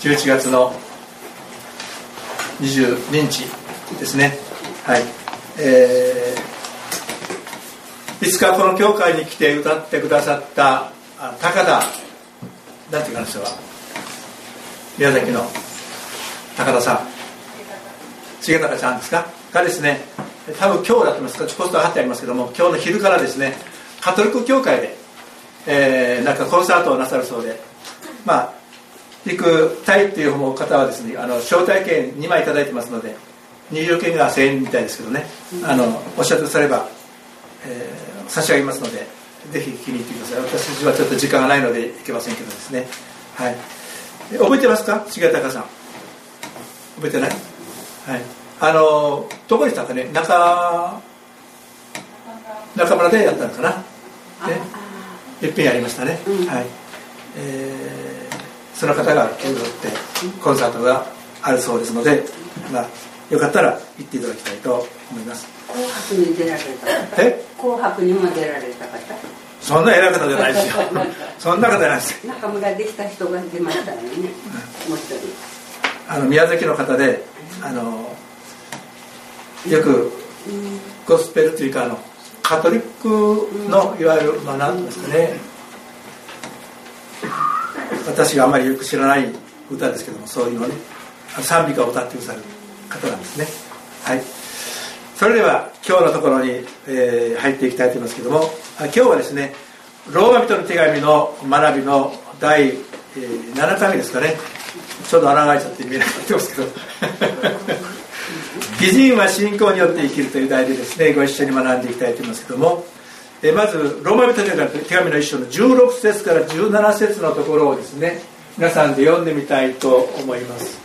11月の22日ですね。はい。えー、いつかこの教会に来て歌ってくださった高田なんていうか人は。宮崎の高田さん。重高ちゃんですか？がですね多分今日だと思います。ポストが貼ってありますけども今日の昼からですねカトリック教会で、えー、なんかコンサートをなさるそうで。まあ行くタイっていう方はですねあの招待券2枚頂いてますので入場券が1000円みたいですけどね。あのおっしゃってされば、えー、差し上げますのでぜひ気に入ってください。私はちょっと時間がないので行けませんけどですね。はい。覚えてますか？重高さん。覚えてない？はい。あのどこでしたかね？中中村でやったのかな？ね。いっぺんやりましたね、はい。えーその方が手を取ってコンサートがあるそうですので、まあ、よかったら行っていただきたいと思います。紅白に出られたえ？紅白にも出られた方？そんな偉い方じゃないですよ。そんな方じゃないです。中村できた人が出ましたよね、もう一人。あの宮崎の方であのよくゴスペルというかあのカトリックのいわゆる、まあ、何ですかね私があまりよく知らない歌ですけどもそういうのね賛美歌を歌ってくださる方なんですね。はい。それでは今日のところに、えー、入っていきたいと思いますけども今日はですねローマ人の手紙の学びの第、えー、7回目ですかね。ちょうど穴が開いちゃって見えなくなってますけど「義人は信仰によって生きる」という題でですねご一緒に学んでいきたいと思いますけどもえまずローマ人への手紙の一章の16節から17節のところをですね皆さんで読んでみたいと思います。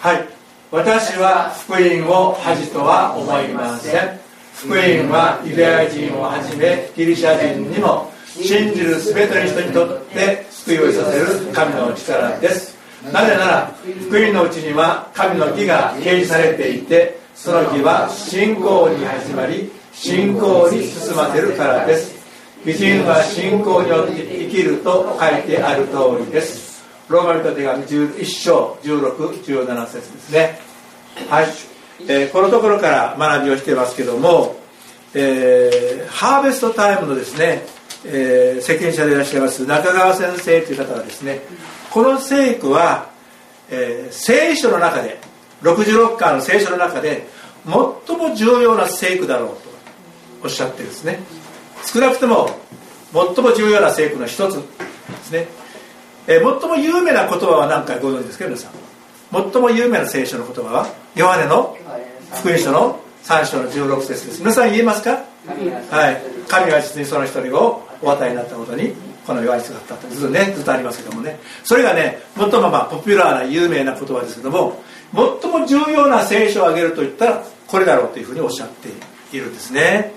はい。私は福音を恥とは思いません。福音はユダヤ人をはじめギリシャ人にも信じる全ての人にとって救いをさせる神の力です。なぜなら福音のうちには神の義が掲示されていてその義は信仰に始まり信仰に進ませるからです。義人は信仰によって生きると書いてある通りです。ローマ人手紙11章1617節ですね。はい、えー、このところから学びをしてますけども、えー、ハーベストタイムのですね、えー、責任者でいらっしゃいます中川先生という方はですねこの聖句は、えー、聖書の中で66巻の聖書の中で最も重要な聖句だろうとおっしゃってですね。少なくとも最も重要な聖句の一つですね、えー、最も有名な言葉は何かご存知ですか皆さん？最も有名な聖書の言葉は？ヨハネの福音書の3章の16節です。皆さん言えますか？はい。神は実にその一人をお与えになったことにこの弱い姿だったずっとねずっとありますけどもね。それがね最もまあポピュラーな有名な言葉ですけども最も重要な聖書を挙げると言ったらこれだろうというふうにおっしゃっているんですね。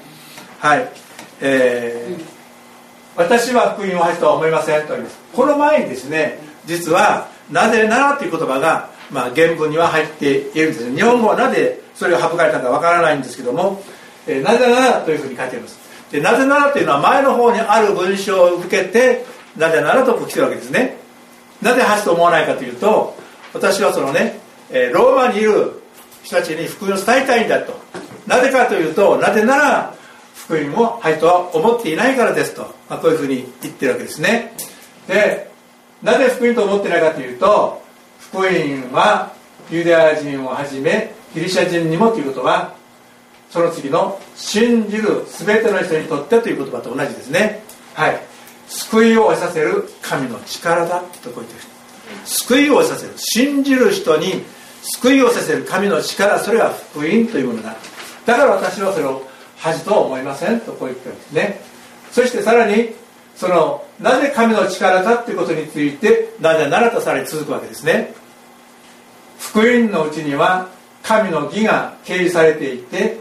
はい。えー、私は福音を恥とは思いませんと言います。この前にですね実は「なぜなら」という言葉が、まあ、原文には入っているんです。日本語はなぜそれが省かれたかわからないんですけども「えー、なぜなら」というふうに書いてあります。でなぜならというのは前の方にある文章を受けてなぜならと来てるわけですね。なぜ恥と思わないかというと私はそのね、えー、ローマにいる人たちに福音を伝えたいんだと。なぜかというとなぜなら福音をはいとは思っていないからですと、まあ、こういうふうに言ってるわけですね。でなぜ福音と思ってないかというと福音はユダヤ人をはじめギリシャ人にもということはその次の信じる全ての人にとってという言葉と同じですね。はい。救いを得させる神の力だとこう言ってる。救いをさせる信じる人に救いをさせる神の力それは福音というものだ。だから私はそれを恥とは思いませんとこう言ってるんですね。そしてさらにそのなぜ神の力かということについてなぜならとされ続くわけですね。福音のうちには神の義が掲示されていて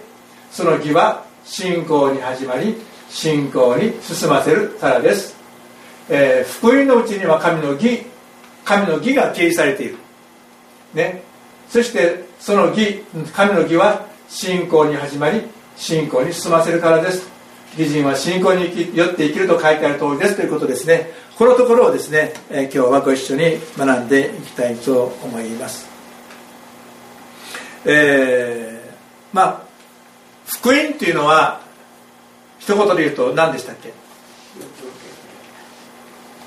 その義は信仰に始まり信仰に進ませるからです、えー、福音のうちには神の義神の義が掲示されている。ね。そしてその義神の義は信仰に始まり信仰に進ませるからです。義人は信仰によって生きると書いてある通りです。ということですね。このところをですね、え今日はご一緒に学んでいきたいと思います。えー、まあ福音というのは一言で言うと何でしたっけ？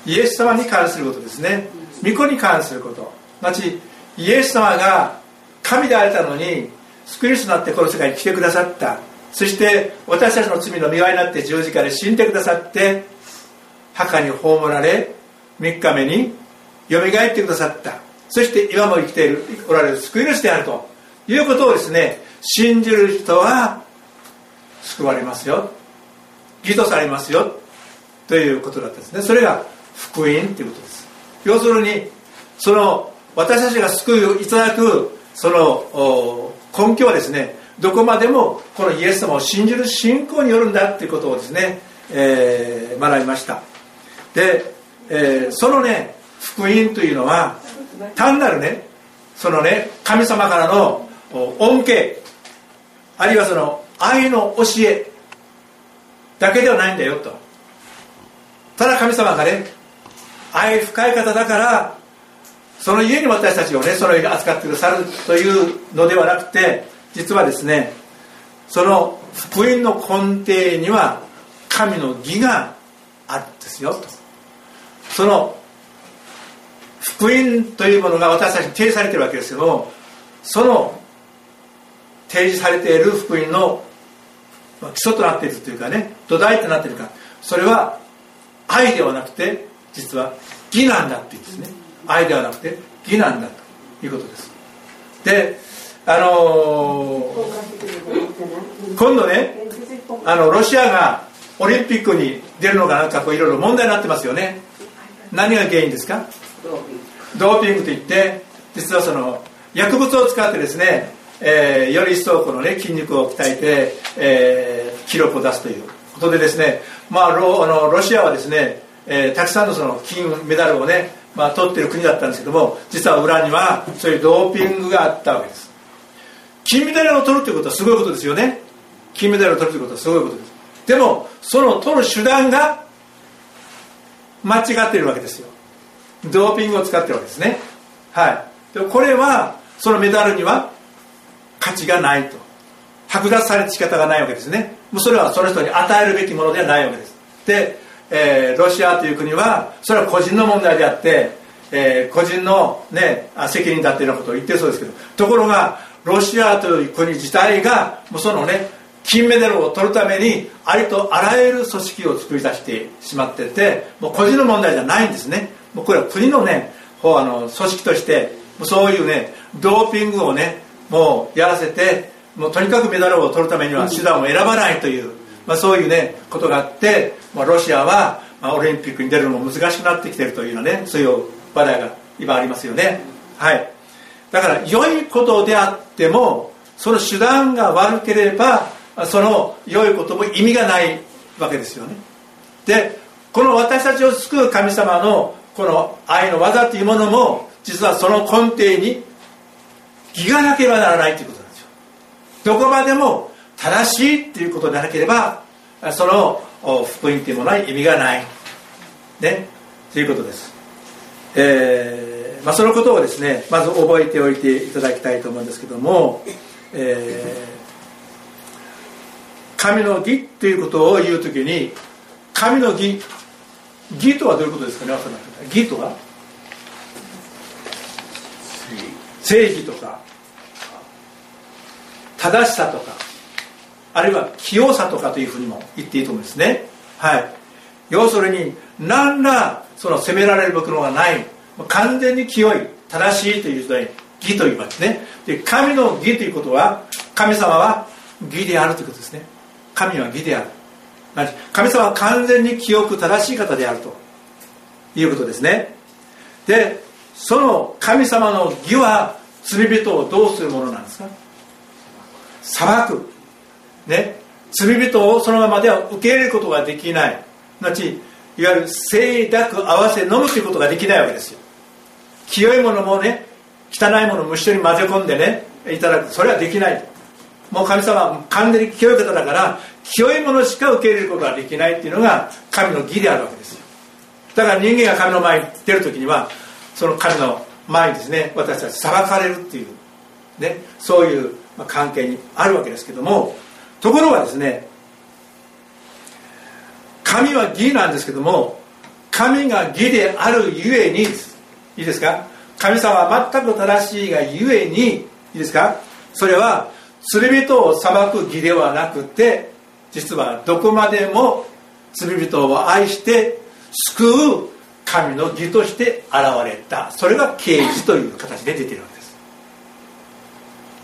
イエス様に関することですね。御子に関すること。まちイエス様が神であれたのに救い主となってこの世界に来てくださった。そして私たちの罪の見舞いになって十字架で死んでくださって墓に葬られ3日目によみがえってくださった。そして今も生きているおられる救い主であると。いうことをですね信じる人は救われますよ。義とされますよ。ということだったんですね。それが福音ということです。要するにその私たちが救いをいただくその根拠はですねどこまでもこのイエス様を信じる信仰によるんだっていうことをですね、えー、学びました。で、えー、そのね福音というのは単なるねそのね神様からの恩恵あるいはその愛の教えだけではないんだよと。ただ神様がね愛深い方だからその家に私たちをねそのように扱ってくださるというのではなくて実はですねその福音の根底には神の義があるんですよ。とその福音というものが私たちに提示されているわけですけどもその提示されている福音の基礎となっているというかね土台となっているかそれは愛ではなくて実は義なんだっていうんですね。愛ではなくて義なんだということです。であのー、今度ねあのロシアがオリンピックに出るのがなんかこういろいろ問題になってますよね。何が原因ですか？ドーピングといって実はその薬物を使ってですね、えー、より一層このね筋肉を鍛えて、えー、記録を出すということでですねまあロあのロシアはですね、えー、たくさんのその金メダルをねまあ、取ってる国だったんですけども実は裏にはそういうドーピングがあったわけです。金メダルを取るということはすごいことですよね。金メダルを取るということはすごいことです。でもその取る手段が間違っているわけですよ。ドーピングを使ってるわけですね。はい。でこれはそのメダルには価値がないと。剥奪されて仕方がないわけですね。もうそれはその人に与えるべきものではないわけです。でえー、ロシアという国はそれは個人の問題であって、えー、個人の、ね、責任だっていうようなことを言ってるそうですけどところがロシアという国自体がもうそのね金メダルを取るためにありとあらゆる組織を作り出してしまっててもう個人の問題じゃないんですね。もうこれは国のねあの組織としてそういうねドーピングをねもうやらせてもうとにかくメダルを取るためには手段を選ばないという、まあ、そういうねことがあってまあ、ロシアは、まあ、オリンピックに出るのも難しくなってきてるというようなねそういう話題が今ありますよね。はいだから良いことであってもその手段が悪ければその良いことも意味がないわけですよね。でこの私たちを救う神様のこの愛の技というものも実はその根底に義がなければならないということなんですよ。どこまでも正しいっていうことでなければその福音というものは意味がない。ね。ということです。えー、まあ、そのことをですねまず覚えておいていただきたいと思うんですけども、えー、神の義ということを言う時に神の義義とはどういうことですかね義とは？正義とか正しさとかあるいは清さとかというふうにも言っていいと思うんですね。はい。要するに何らその責められる部分がない完全に清い正しいという人に義と言いますね。で神の義ということは神様は義であるということですね。神は義である。神様は完全に清く正しい方であるということですね。でその神様の義は罪人をどうするものなんですか？裁く。ね。罪人をそのままでは受け入れることができない。なちいわゆる清濁合わせ飲むということができないわけですよ。清いものもね汚いものも一緒に混ぜ込んでねいただく。それはできない。もう神様は完全に清い方だから清いものしか受け入れることができないっていうのが神の義であるわけですよ。だから人間が神の前に出る時にはその神の前にですね私たち裁かれるっていう、ね、そういう関係にあるわけですけどもところがですね神は義なんですけども神が義であるゆえにですいいですか？神様は全く正しいがゆえにいいですか？それは罪人を裁く義ではなくて実はどこまでも罪人を愛して救う神の義として現れた。それが啓示という形で出ているわけです。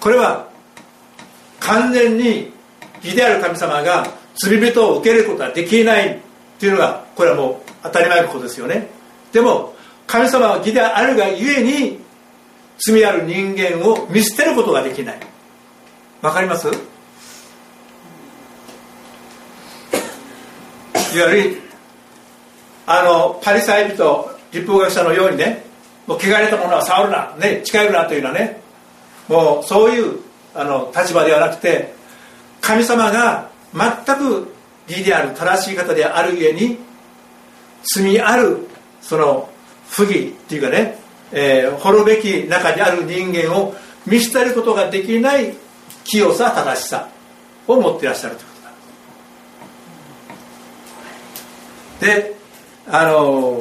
これは完全に義である神様が罪人を受けることはできないっていうのがこれはもう当たり前のことですよね。でも神様は義であるがゆえに罪ある人間を見捨てることができない。わかります？いわゆるあのパリサイ人立法学者のようにねもう汚れたものは触るな、ね、近寄るなというのはねもうそういうあの立場ではなくて神様が全く義である正しい方であるゆえに罪あるその不義っていうかね、えー、滅べき中にある人間を見捨てることができない清さ正しさを持っていらっしゃるということだ。であの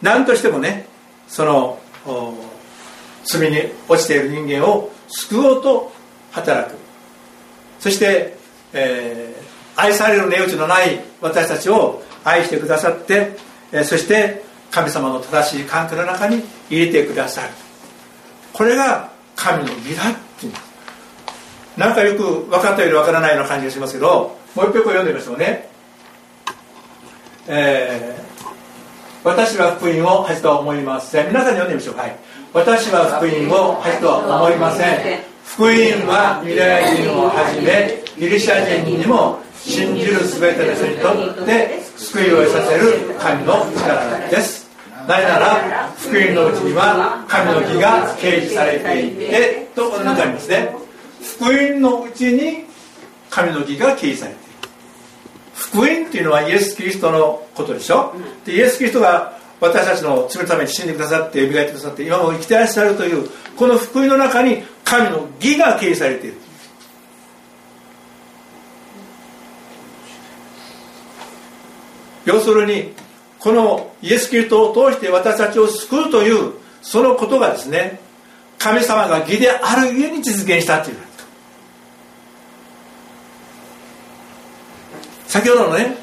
何としてもねその罪に落ちている人間を救おうと働く。そして、えー、愛される値打ちのない私たちを愛してくださって、えー、そして神様の正しい関係の中に入れてくださる。これが神の義だっていうなんかよく分かったより分からないような感じがしますけどもう一曲読んでみましょうね。えー、私は福音を恥とは思いません。皆さんに読んでみましょう。はい。私は福音を恥とは思いません。福音はユダヤ人をはじめギリシャ人にも信じる全ての人にとって救いを得させる神の力です。なぜなら福音のうちには神の義が掲示されていてとこの中にありますね。福音のうちに神の義が掲示されている福音っていうのはイエス・キリストのことでしょ、でイエス・キリストが私たちの罪のために死んでくださって蘇ってくださって今も生きてらっしゃるというこの福音の中に神の義が掲示されている。要するにこのイエス・キリストを通して私たちを救うというそのことがですね神様が義であるゆえに実現したという。先ほどのね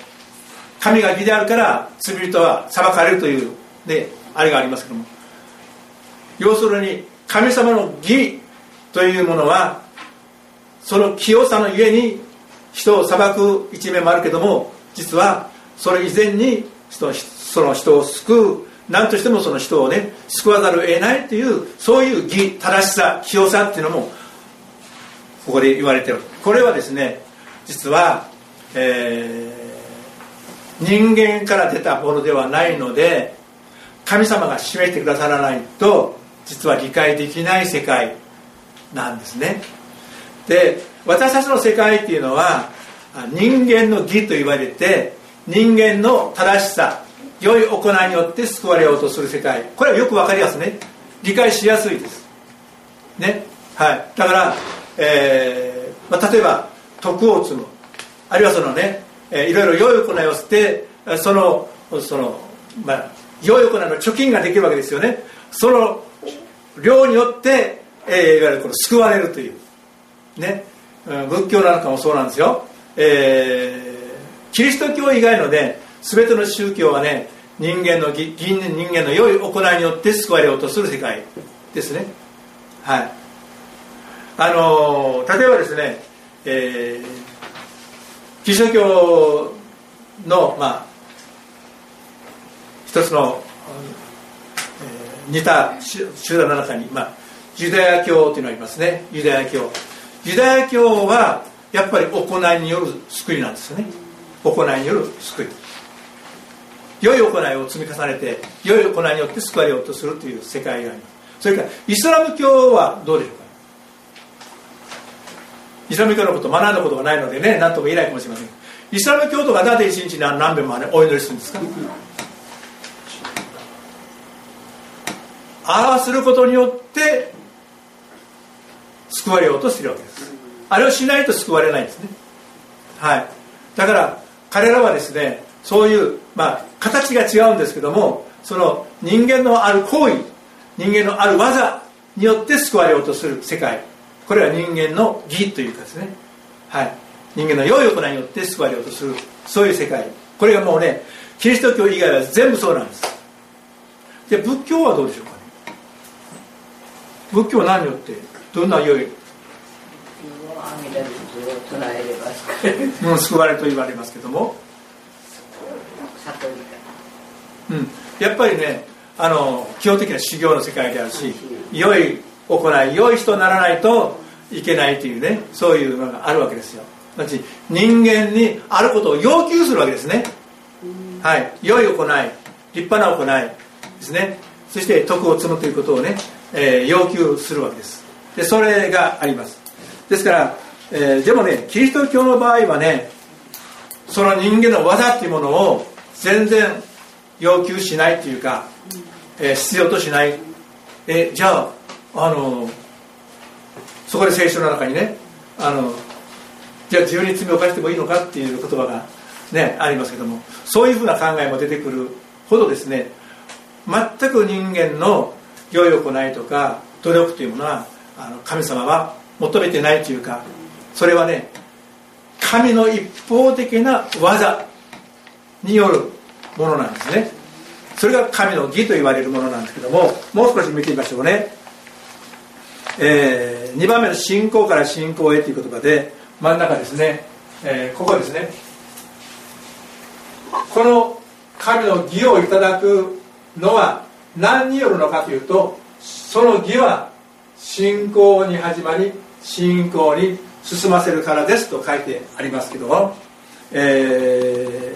神が義であるから罪人は裁かれるという、ね、あれがありますけども。要するに神様の義というものはその清さのゆえに人を裁く一面もあるけども実はそれ以前にその人を救う何としてもその人をね救わざるを得ないというそういう義正しさ清さっていうのもここで言われてる。これはですね実はえー、人間から出たものではないので神様が示してくださらないと実は理解できない世界なんですね。で私たちの世界っていうのは人間の義と言われて人間の正しさ良い行いによって救われようとする世界。これはよく分かりますね。理解しやすいです。ね。はい。だから、えーまあ、例えば徳を積む。あるいはそのね、えー、いろいろ良い行いをしてそのその、まあ、良い行いの貯金ができるわけですよね。その量によって、えー、いわゆるこの救われるという。ね。仏教なんかもそうなんですよ、えー、キリスト教以外のね全ての宗教はね人間の人間の良い行いによって救われようとする世界ですね。はい。あの例えばですね、えーキリスト教の、まあ、一つの、えー、似た集団の中に、まあ、ユダヤ教というのがありますね。ユダヤ教。ユダヤ教はやっぱり行いによる救いなんですよね。行いによる救い。良い行いを積み重ねて良い行いによって救われようとするという世界があります。それからイスラム教はどうでしょうか？イスラム教のこと学んだことがないのでね何とも言えないかもしれません。イスラム教徒がなぜ一日に何遍もお祈りするんですか？ああすることによって救われようとしてるわけです。あれをしないと救われないんですね。はい。だから彼らはですねそういうまあ形が違うんですけどもその人間のある行為人間のある技によって救われようとする世界。これは人間の義というかですね。はい。人間の良い行いによって救われようとするそういう世界。これがもうねキリスト教以外は全部そうなんです。で仏教はどうでしょうかね。仏教は何によってどんな良いもう救われと言われますけども、うん、やっぱりねあの基本的な修行の世界であるし良い行い良い人にならないといけないというねそういうのがあるわけですよ。人間にあることを要求するわけですね。はい。良い行い立派な行いですね。そして徳を積むということをね、えー、要求するわけです。でそれがあります。ですから、えー、でもねキリスト教の場合はねその人間の技っていうものを全然要求しないというか、えー、必要としない。えじゃああのそこで聖書の中にねあのじゃあ自由に罪を犯してもいいのかっていう言葉がねありますけどもそういうふうな考えも出てくるほどですね全く人間の良い行いとか努力というものはあの神様は求めてないというかそれはね神の一方的な技によるものなんですね。それが神の義と言われるものなんですけどももう少し見てみましょうね、えー、2番目の信仰から信仰へという言葉で真ん中ですね、えー、ここですね。この神の義をいただくのは何によるのかというとその義は信仰に始まり信仰に進ませるからですと書いてありますけど、え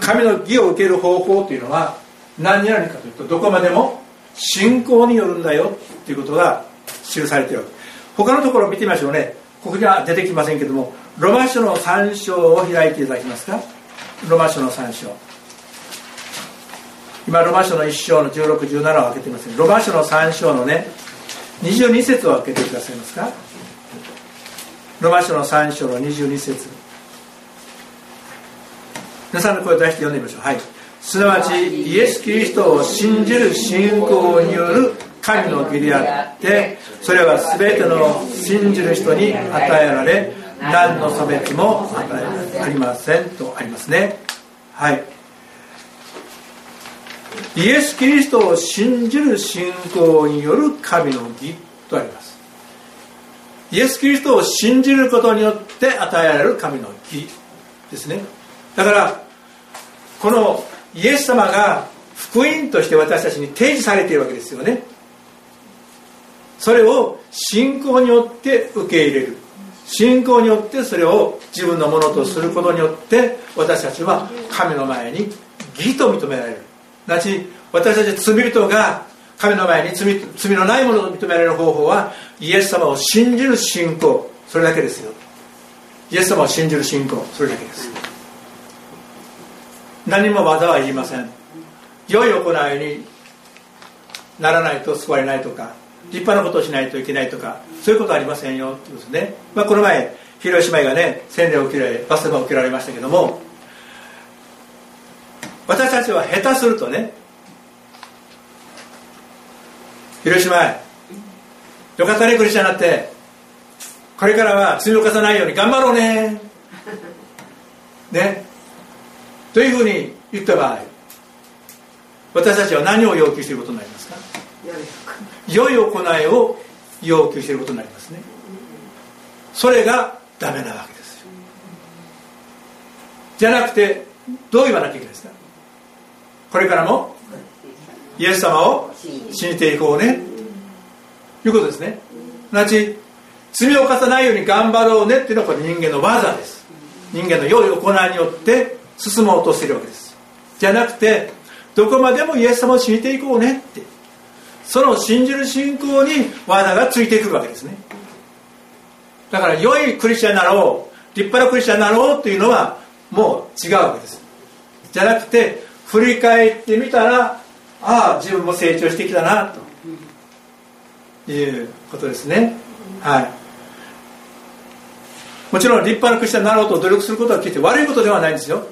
ー、神の義を受ける方法というのは何になるかというとどこまでも信仰によるんだよということが記されている。他のところを見てみましょうね。ここには出てきませんけどもロマ書の3章を開いていただけますか？ロマ書の3章。今ロマ書の1章の1617を開けていますロマ書の3章のね22節を開けてくださいますか？ロマ書の3章の22節。皆さんの声を出して読んでみましょう。はい。すなわちイエス・キリストを信じる信仰による神の義であってそれは全ての信じる人に与えられ何の差別も与えられありませんとありますね。はい。イエス・キリストを信じる信仰による神の義とあります。イエス・キリストを信じることによって与えられる神の義ですね。だからこのイエス様が福音として私たちに提示されているわけですよね。それを信仰によって受け入れる。信仰によってそれを自分のものとすることによって私たちは神の前に義と認められる。なち私たち罪人が神の前に罪罪のないものと認められる方法はイエス様を信じる信仰それだけですよ。イエス様を信じる信仰それだけです。何も技は言いません。良い行いにならないと救われないとか立派なことをしないといけないとかそういうことはありませんよ。ってことですね、まあ、この前広島がね洗礼を受けられバスが受けられましたけども私たちは下手するとね広島へよかったねクリスチャンになってこれからは罪を犯さないように頑張ろうねねというふうに言った場合私たちは何を要求していることになりますか？良い行いを要求していることになりますね。それがダメなわけですじゃなくてどう言わなきゃいけないですか？これからもイエス様を信じていこうね。ということですね。すなわち罪を犯さないように頑張ろうね。っていうのはこれ人間の技です。人間の良い行いによって進もうとしているわけです。じゃなくてどこまでもイエス様を信じていこうね。って。その信じる信仰に技がついてくるわけですね。だから良いクリスチャンになろう。立派なクリスチャンになろうというのはもう違うわけです。じゃなくて振り返ってみたらああ自分も成長してきたなと。いうことですね。はい。もちろん立派なクリスチャンになろうと努力することは決して悪いことではないんですよ。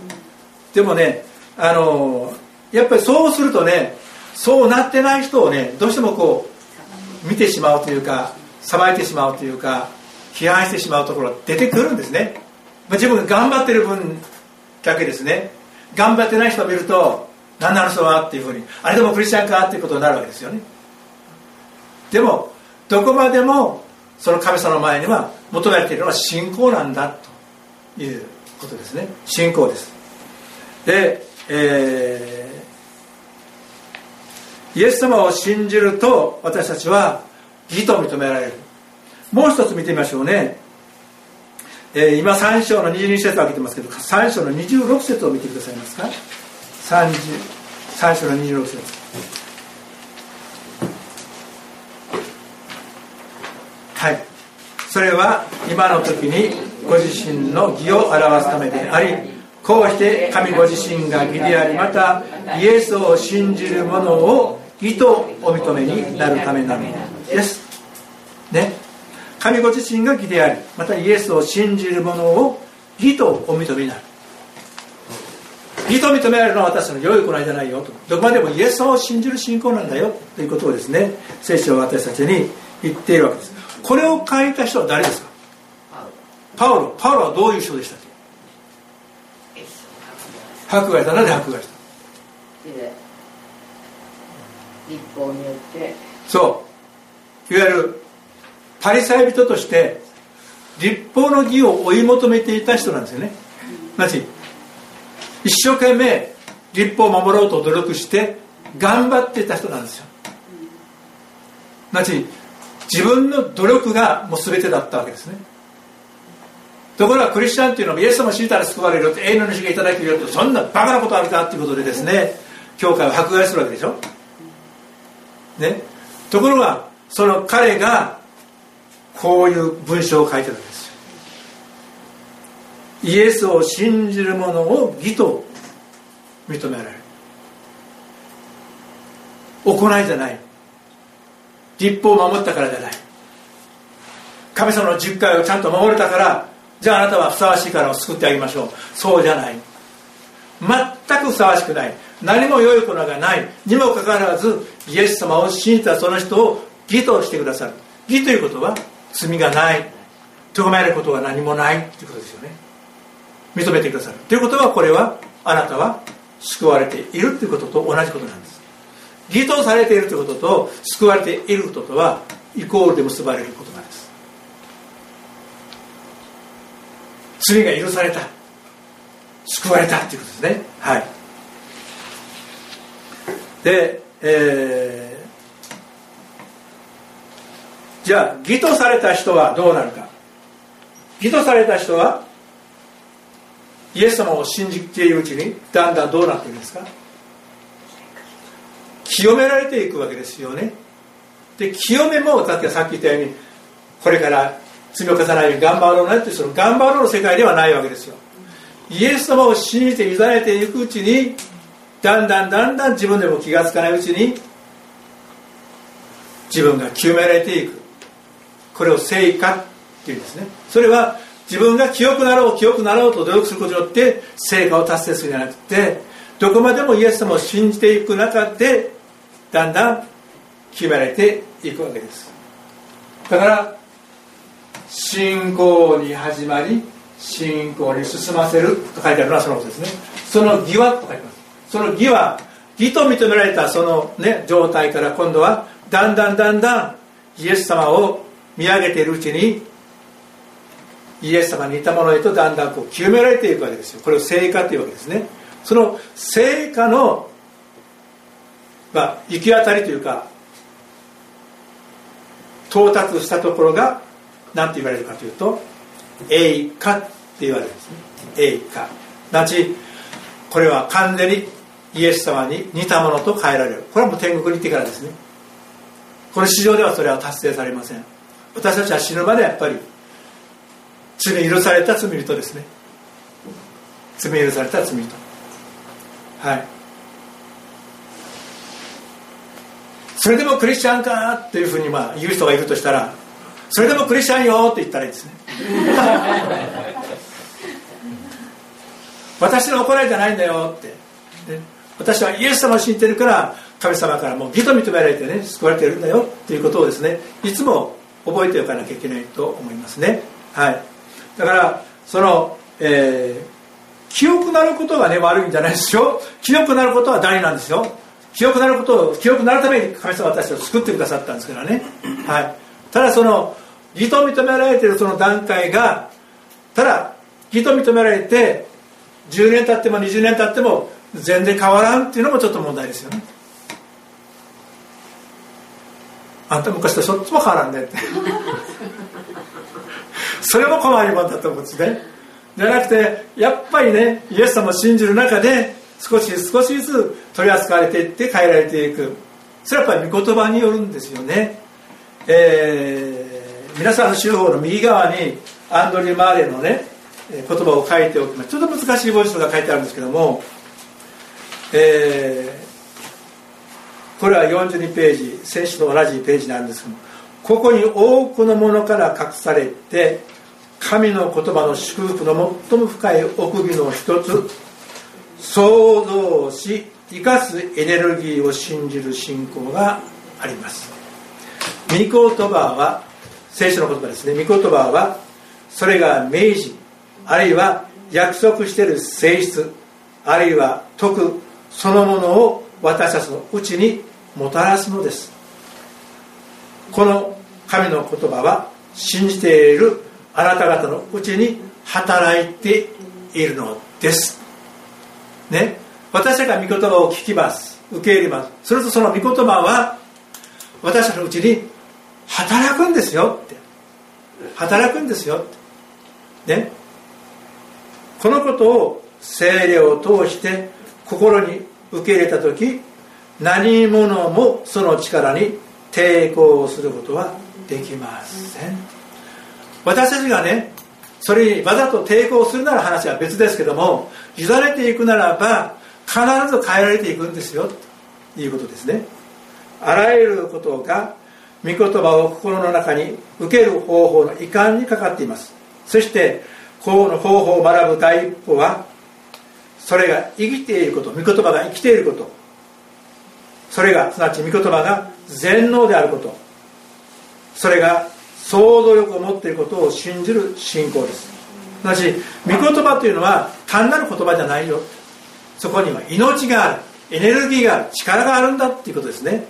でもねあのやっぱりそうするとねそうなってない人をねどうしてもこう見てしまうというかさばいてしまうというか批判してしまうところ出てくるんですね。自分が頑張ってる分だけですね。頑張ってない人を見ると何なのそれはっていうふうにあれでもクリスチャンかっていうことになるわけですよね。でもどこまでもその神様の前には求められているのは信仰なんだということですね。信仰です。で、えー、イエス様を信じると私たちは義と認められる。もう一つ見てみましょうね、えー、今3章の22節を開けてますけど3章の26節を見てくださいますか？3, 3章の26節。はい。それは今の時にご自身の義を表すためでありこうして神ご自身が義でありまたイエスを信じる者を義とお認めになるためなのです。ね。神ご自身が義でありまたイエスを信じる者を義とお認めになる。義と認められるのは私の良い行いじゃないよと。どこまでもイエスを信じる信仰なんだよ。ということをですね聖書は私たちに言っているわけです。これを書いた人は誰ですか？パウロ。パウロはどういう人でしたっけ？迫害したなぜ迫害。した立法によって。そう。いわゆるパリサイ人として立法の義を追い求めていた人なんですよね。なぜ一生懸命立法を守ろうと努力して頑張っていた人なんですよ。なぜ自分の努力がもう全てだったわけですね。ところがクリスチャンっていうのはイエス様を信じたら救われるよって永遠の主がいただけるよってそんなバカなことあるかっていうことでですね教会を迫害するわけでしょ。ね。ところがその彼がこういう文章を書いてるわけですイエスを信じる者を義と認められる。行いじゃない。立法を守ったからじゃない。神様の十回をちゃんと守れたからじゃああなたはふさわしいからを救ってあげましょう。そうじゃない。全くふさわしくない。何も良いことがない。にもかかわらずイエス様を信じたその人を義としてくださる。義ということは罪がない。咎められることは何もないということですよね。認めてくださる。ということはこれはあなたは救われているということと同じことなんです。義とされているということと救われていることとはイコールで結ばれることなんです。罪が許された。救われたということですね。はい。で、えー、じゃあ義とされた人はどうなるか。義とされた人はイエス様を信じているうちにだんだんどうなっているんですか？清められていくわけですよね。で清めもさっきさっき言ったようにこれから罪を犯さないように頑張ろうなってその頑張ろうの世界ではないわけですよ。イエス様を信じて委ねていくうちにだんだんだんだん自分でも気が付かないうちに自分が清められていく。これを聖果っていうんですね。それは自分が清くなろう清くなろうと努力することによって成果を達成するんじゃなくてどこまでもイエス様を信じていく中でだんだん決められていくわけです。だから信仰に始まり信仰に進ませると書いてあるのはそのことですね。その義はと書いてます。その義は義と認められたその、ね、状態から今度はだんだんだんだんイエス様を見上げているうちにイエス様に似たものへとだんだんこう清められていくわけですよ。これを聖果というわけですね。その聖果のまあ、行き当たりというか到達したところが何て言われるかというと栄華って言われるんですね。栄華なちこれは完全にイエス様に似たものと変えられる。これはもう天国に行ってからですね。この市場ではそれは達成されません。私たちは死ぬまでやっぱり罪許された罪人ですね。罪許された罪人。はい。それでもクリスチャンかっていうふうにまあ言う人がいるとしたらそれでもクリスチャンよって言ったらいいですね。私の行いじゃないんだよって、ね、私はイエス様を信じてるから神様からもう義と認められてね救われてるんだよっていうことをですねいつも覚えておかなきゃいけないと思いますね。はい。だからその、えー、記憶なることがね悪いんじゃないですよ。記憶なることは大なんですよ。記憶なることを記憶なるために神様私を救ってくださったんですからね。はい。ただその義と認められているその段階がただ義と認められて10年経っても20年経っても全然変わらんっていうのもちょっと問題ですよね。あんた昔とそっちも変わらんねって。それも困りもんだと思うんですね。じゃなくてやっぱりねイエス様を信じる中で少し少しずつ取り扱われていって変えられていく。それはやっぱり御言葉によるんですよね。えー、皆さんの手法の右側にアンドリュー・マーレのね言葉を書いておきます。ちょっと難しい文章が書いてあるんですけども、え、これは42ページ先週と同じページなんですけどもここに多くのものから隠されて神の言葉の祝福の最も深い奥義の一つ想像し生かすエネルギーを信じる信仰があります。御言葉は聖書の言葉ですね。御言葉はそれが明示あるいは約束している性質あるいは徳そのものを私たちのうちにもたらすのです。この神の言葉は信じているあなた方のうちに働いているのです。ね。私たちが御言葉を聞きます。受け入れます。するとその御言葉は私たちのうちに働くんですよ。って働くんですよ。ってね。このことを精霊を通して心に受け入れた時何者もその力に抵抗することはできません。私たちがねそれにわざと抵抗するなら話は別ですけども委ねていくならば必ず変えられていくんですよということですね。あらゆることが御言葉を心の中に受ける方法の遺憾にかかっています。そしてこの方法を学ぶ第一歩はそれが生きていること御言葉が生きていること。それがすなわち御言葉が全能であること。それが想像力を持っていることを信じる信仰です。すなわち御言葉というのは単なる言葉じゃないよ。そこには命があるエネルギーがある力があるんだっていうことですね。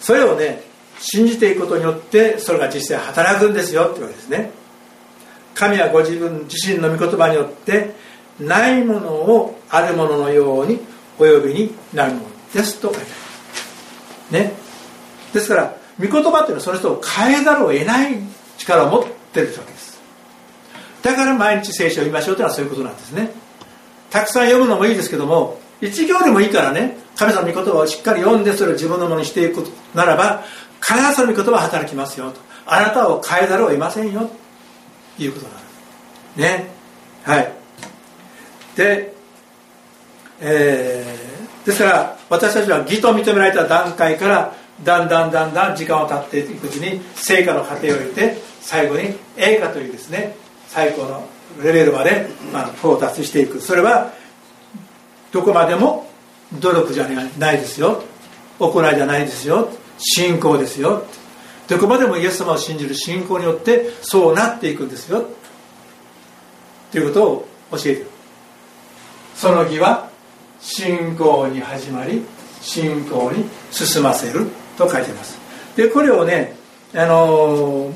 それをね信じていくことによってそれが実際働くんですよってわけですね。神はご自分自身の御言葉によってないものをあるもののようにお呼びになるの。ですと書いて。ありますね。ですから御言葉っていうのはその人を変えざるを得ない力を持ってるわけです。だから毎日聖書を読みましょうというのはそういうことなんですね。たくさん読むのもいいですけども一行でもいいからね神様の御言葉をしっかり読んでそれを自分のものにしていくならば必ずその御言葉は働きますよと。あなたを変えざるを得ませんよ。ということなんです。ね。はい。で、えー、ですから私たちは義と認められた段階からだんだんだんだん時間を経っていくうちに成果の過程を経て最後に栄華というですね最高のレベルまで、まあ、到達していく。それはどこまでも努力じゃないですよ。行いじゃないですよ。信仰ですよ。どこまでもイエス様を信じる信仰によってそうなっていくんですよ。ということを教えてる。その義は信仰に始まり信仰に進ませると書いてます。でこれをねあの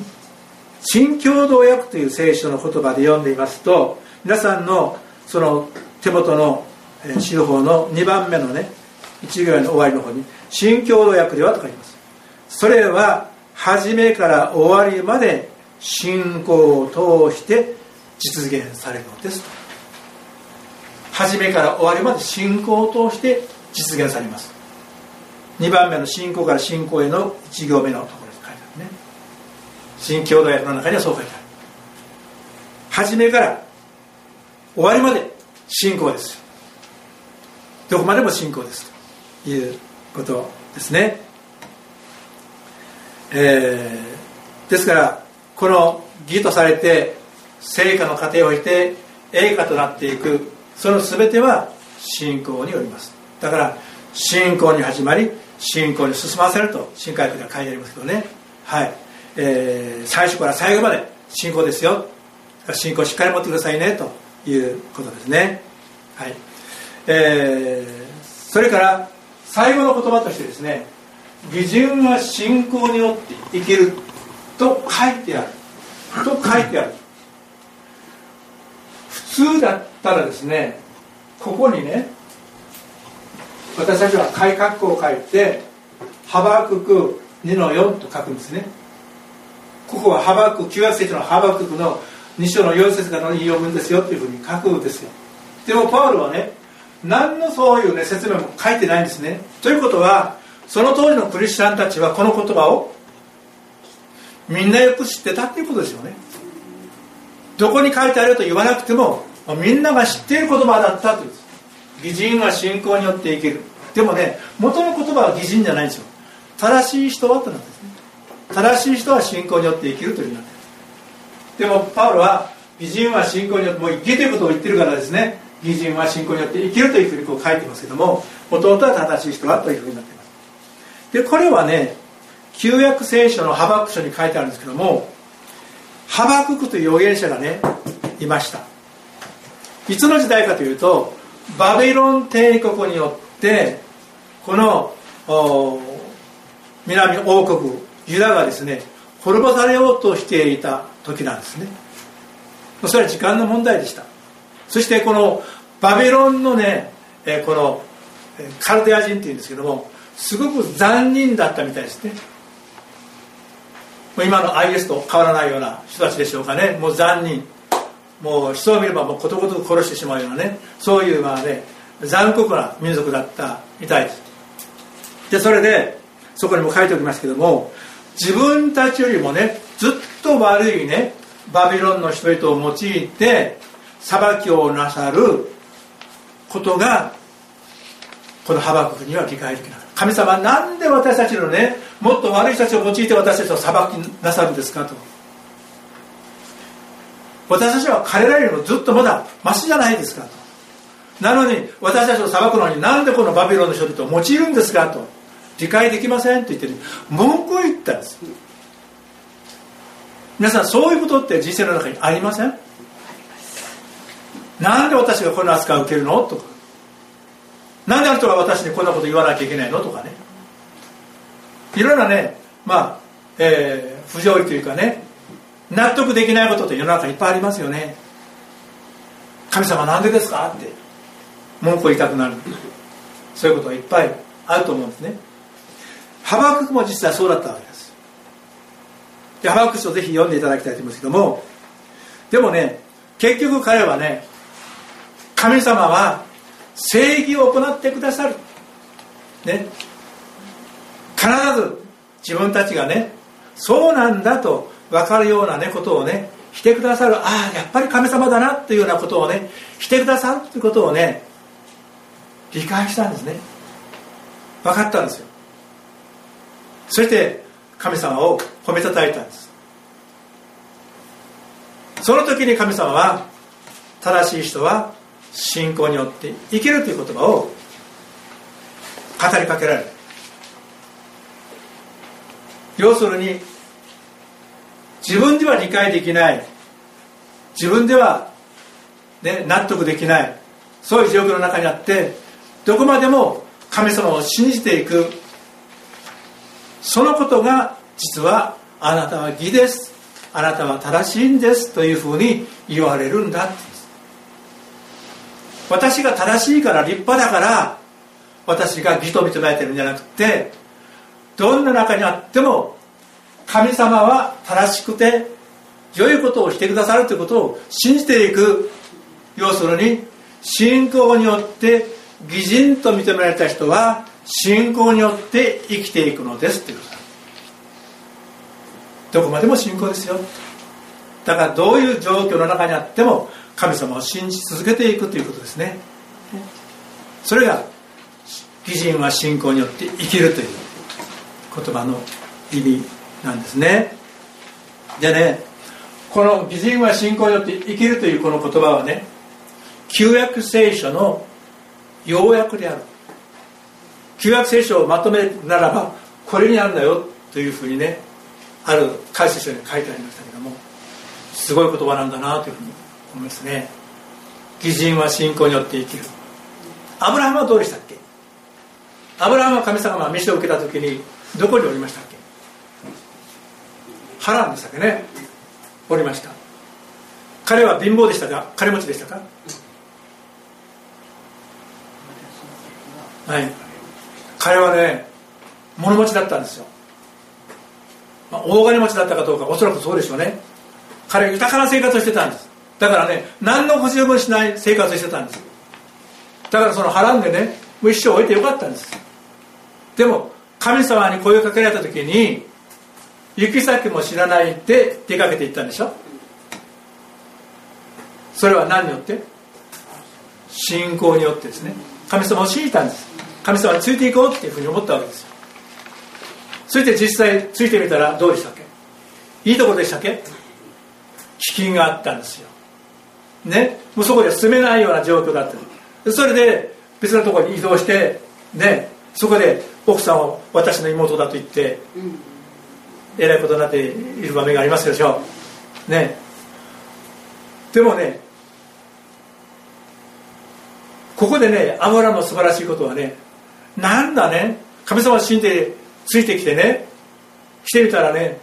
新共同訳という聖書の言葉で読んでいますと皆さんのその手元の司法の2番目のね1行の終わりの方に新共同訳ではと書いてます。それは初めから終わりまで信仰を通して実現されるのです初めから終わりまで信仰を通して実現されます。2番目の信仰から信仰への1行目のところに書いてあるね。新共同訳の中にはそう書いてある。初めから終わりまで信仰です。どこまでも信仰です。ということですね。えー、ですからこの義とされて成果の過程を経て栄華となっていくその全ては信仰によります。だから信仰に始まり信仰に進ませると新海区では書いてありますけどね。はい、えー、最初から最後まで信仰ですよ。信仰しっかり持ってくださいねということですね。はい。えー、それから最後の言葉としてですね義人は信仰によって生きると書いてある。と書いてある。通だったらですねここにね私たちは改革を書いて「ハバクク2の4」と書くんですね。ここはハバク旧約聖書のハバククの2章の4節からの引用文ですよっていうふうに書くんですよ。でもパウロはね何のそういう、ね、説明も書いてないんですね。ということはその当時のクリスチャンたちはこの言葉をみんなよく知ってたっていうことですよね。どこに書いてあると言わなくてもみんなが知っている言葉だったという。義人は信仰によって生きる。でもね元の言葉は義人じゃないんですよ。正しい人はとなんですね。正しい人は信仰によって生きるというになって。でもパウロは義人は信仰によってもう生きということを言ってるからですね。義人は信仰によって生きるというふうにこう書いてますけども弟は正しい人はというふうになっています。でこれはね旧約聖書のハバック書に書いてあるんですけどもハバククという預言者がねいました。いつの時代かというとバビロン帝国によってこの南王国ユダがですね滅ぼされようとしていた時なんですね。それは時間の問題でした。そしてこのバビロンのねこのカルデア人っていうんですけどもすごく残忍だったみたいですね。今の IS と変わらないような人たちでしょうかね。もう残忍。もう人を見ればもうことごとく殺してしまうようなね。そういうまあね残酷な民族だったみたいです。でそれでそこにも書いておきますけども自分たちよりもねずっと悪いねバビロンの人々を用いて裁きをなさることがこのハバクには理解できない神様なんで私たちのねもっと悪い人たちを用いて私たちを裁きなさるんですかと。私たちは彼らよりもずっとまだマシじゃないですかと。なのに私たちを裁くのになんでこのバビロンの人々を用いるんですかと。理解できませんと言って文句を言ったんです。皆さんそういうことって人生の中にありません？なんで私がこんな扱いを受けるの？とか。なんであの人が私にこんなこと言わなきゃいけないのとかね。いろんなねまあ、えー、不条理というかね納得できないことって世の中いっぱいありますよね。神様なんでですかって文句を言いたくなる。そういうことがいっぱいあると思うんですね。ハバククも実際そうだったわけです。でハバクク書をぜひ読んでいただきたいと思いますけどもでもね結局彼はね神様は正義を行ってくださる。ね。必ず自分たちがねそうなんだと分かるようなねことをねしてくださる。ああやっぱり神様だなっていうようなことをねしてくださるっていうことをね理解したんですね。分かったんですよ。そして神様を褒めたたえたんです。その時に神様は正しい人は信仰によって生きるという言葉を語りかけられる。要するに自分では理解できない。自分では、ね、納得できない。そういう状況の中にあってどこまでも神様を信じていく。そのことが実はあなたは義です。あなたは正しいんです。というふうに言われるんだ。私が正しいから立派だから私が義と認められてるんじゃなくてどんな中にあっても神様は正しくて良いことをしてくださるということを信じていく要するに信仰によって義人と認められた人は信仰によって生きていくのですっていうことどこまでも信仰ですよ。だからどういう状況の中にあっても神様を信じ続けていくということですね。それが義人は信仰によって生きるという言葉の意味なんですね。でねこの義人は信仰によって生きるというこの言葉はね旧約聖書の要約である。旧約聖書をまとめるならばこれにあるんだよというふうにねある解説書に書いてありましたけどもすごい言葉なんだなというふうに思いますね。義人は信仰によって生きる。アブラハムはどうでしたっけ？アブラハムは神様が飯を受けた時にどこにおりましたっけ？波乱でしたっけね。おりました。彼は貧乏でしたか？金持ちでしたか？はい。彼はね物持ちだったんですよ、まあ、大金持ちだったかどうかおそらくそうでしょうね。彼は豊かな生活をしてたんです。だからね何の不自由もしない生活をしてたんです。だからその波乱でねもう一生終えてよかったんです。でも神様に声をかけられた時に行き先も知らないで出かけていったんでしょ。それは何によって？信仰によってですね。神様を信じたんです。神様についていこうっていうふうに思ったわけです。よそして実際ついてみたらどうでしたっけ？いいとこでしたっけ？飢饉があったんですよ。ねもうそこで住めないような状況だったそれで別のところに移動してねそこで奥さんを私の妹だと言って、うん、えらいことになっている場面がありますでしょう。ね。でもねここでねアブラの素晴らしいことはねなんだね神様死んでついてきてね来てみたらね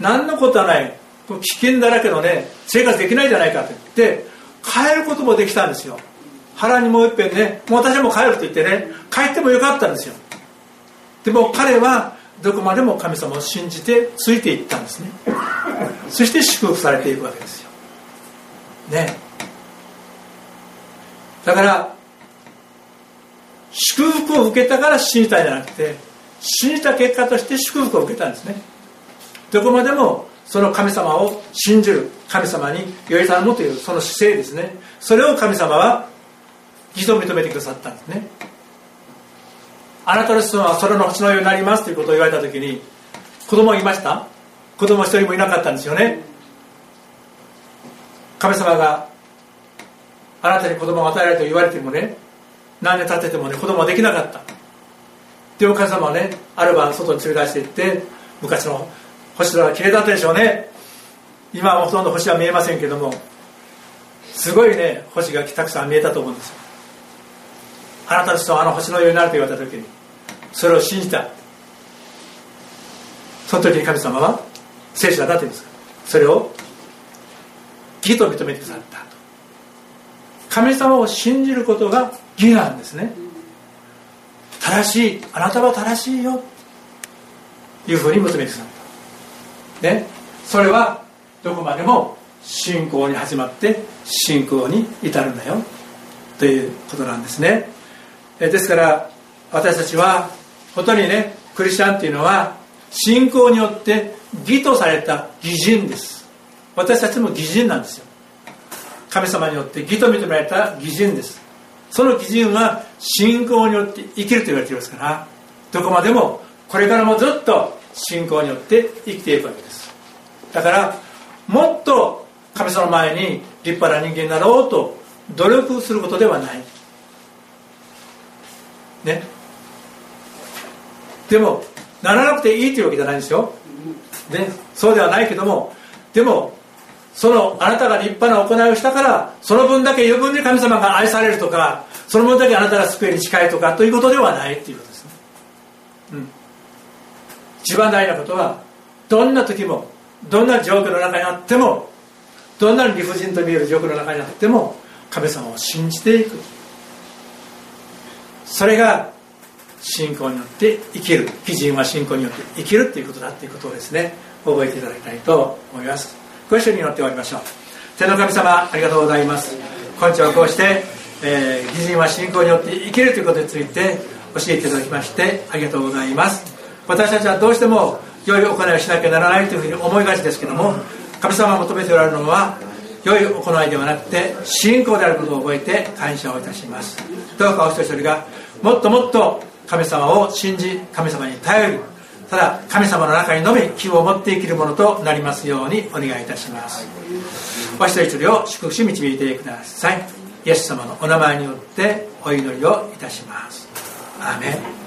何のことはない危険だらけのね生活できないじゃないかって。言って帰ることもできたんですよ。腹にもう一遍ねもう私はもう帰ると言ってね帰ってもよかったんですよ。でも彼はどこまでも神様を信じてついていったんですね。そして祝福されていくわけですよ。ね。だから祝福を受けたから信じたんじゃなくて信じた結果として祝福を受けたんですね。どこまでもその神様を信じる神様により頼むというその姿勢ですね。それを神様は義と認めてくださったんですね。あなたの子孫はそれの星のようになりますということを言われた時に子供いました？子供一人もいなかったんですよね。神様があなたに子供を与えられと言われてもね何年経っててもね子供はできなかった。でも神様はねある晩外に連れ出していって昔の星空は綺麗だったでしょうね。今はほとんど星は見えませんけどもすごいね星がたくさん見えたと思うんですよ。あなたの人はあの星のようになると言われた時にそれを信じた。その時に神様は聖書は何て言うんです。それを義と認めてくださった。神様を信じることが義なんですね。正しい。あなたは正しいよ。というふうに求めてくださった。ね。それはどこまでも信仰に始まって信仰に至るんだよ。ということなんですね。えですから私たちは本当にねクリスチャンっていうのは信仰によって義とされた義人です。私たちも義人なんですよ。神様によって義と認められた義人です。その義人は信仰によって生きると言われていますからどこまでもこれからもずっと信仰によって生きていくわけです。だからもっと神様の前に立派な人間になろうと努力することではない。ね。でもならなくていいというわけじゃないんですよ、ね、そうではないけどもでもそのあなたが立派な行いをしたからその分だけ余分に神様が愛されるとかその分だけあなたが救いに近いとかということではないっていうことですね、うん、一番大事なことはどんな時もどんな状況の中にあってもどんな理不尽と見える状況の中にあっても神様を信じていく。それが信仰によって生きる。基人は信仰によって生きるっていうことだっていうことをですね覚えていただきたいと思います。ご一緒に祈っておりましょう。天の神様ありがとうございます。今日はこうして、えー、義人は信仰によって生きるということについて教えていただきましてありがとうございます。私たちはどうしても良い行いをしなきゃならないというふうに思いがちですけども神様が求めておられるのは良い行いではなくて信仰であることを覚えて感謝をいたします。どうかお一人一人がもっともっと神様を信じ神様に頼るただ神様の中にのみ気を持って生きるものとなりますようにお願いいたします。お一人一人を祝福し導いてください。イエス様のお名前によってお祈りをいたします。アーメン。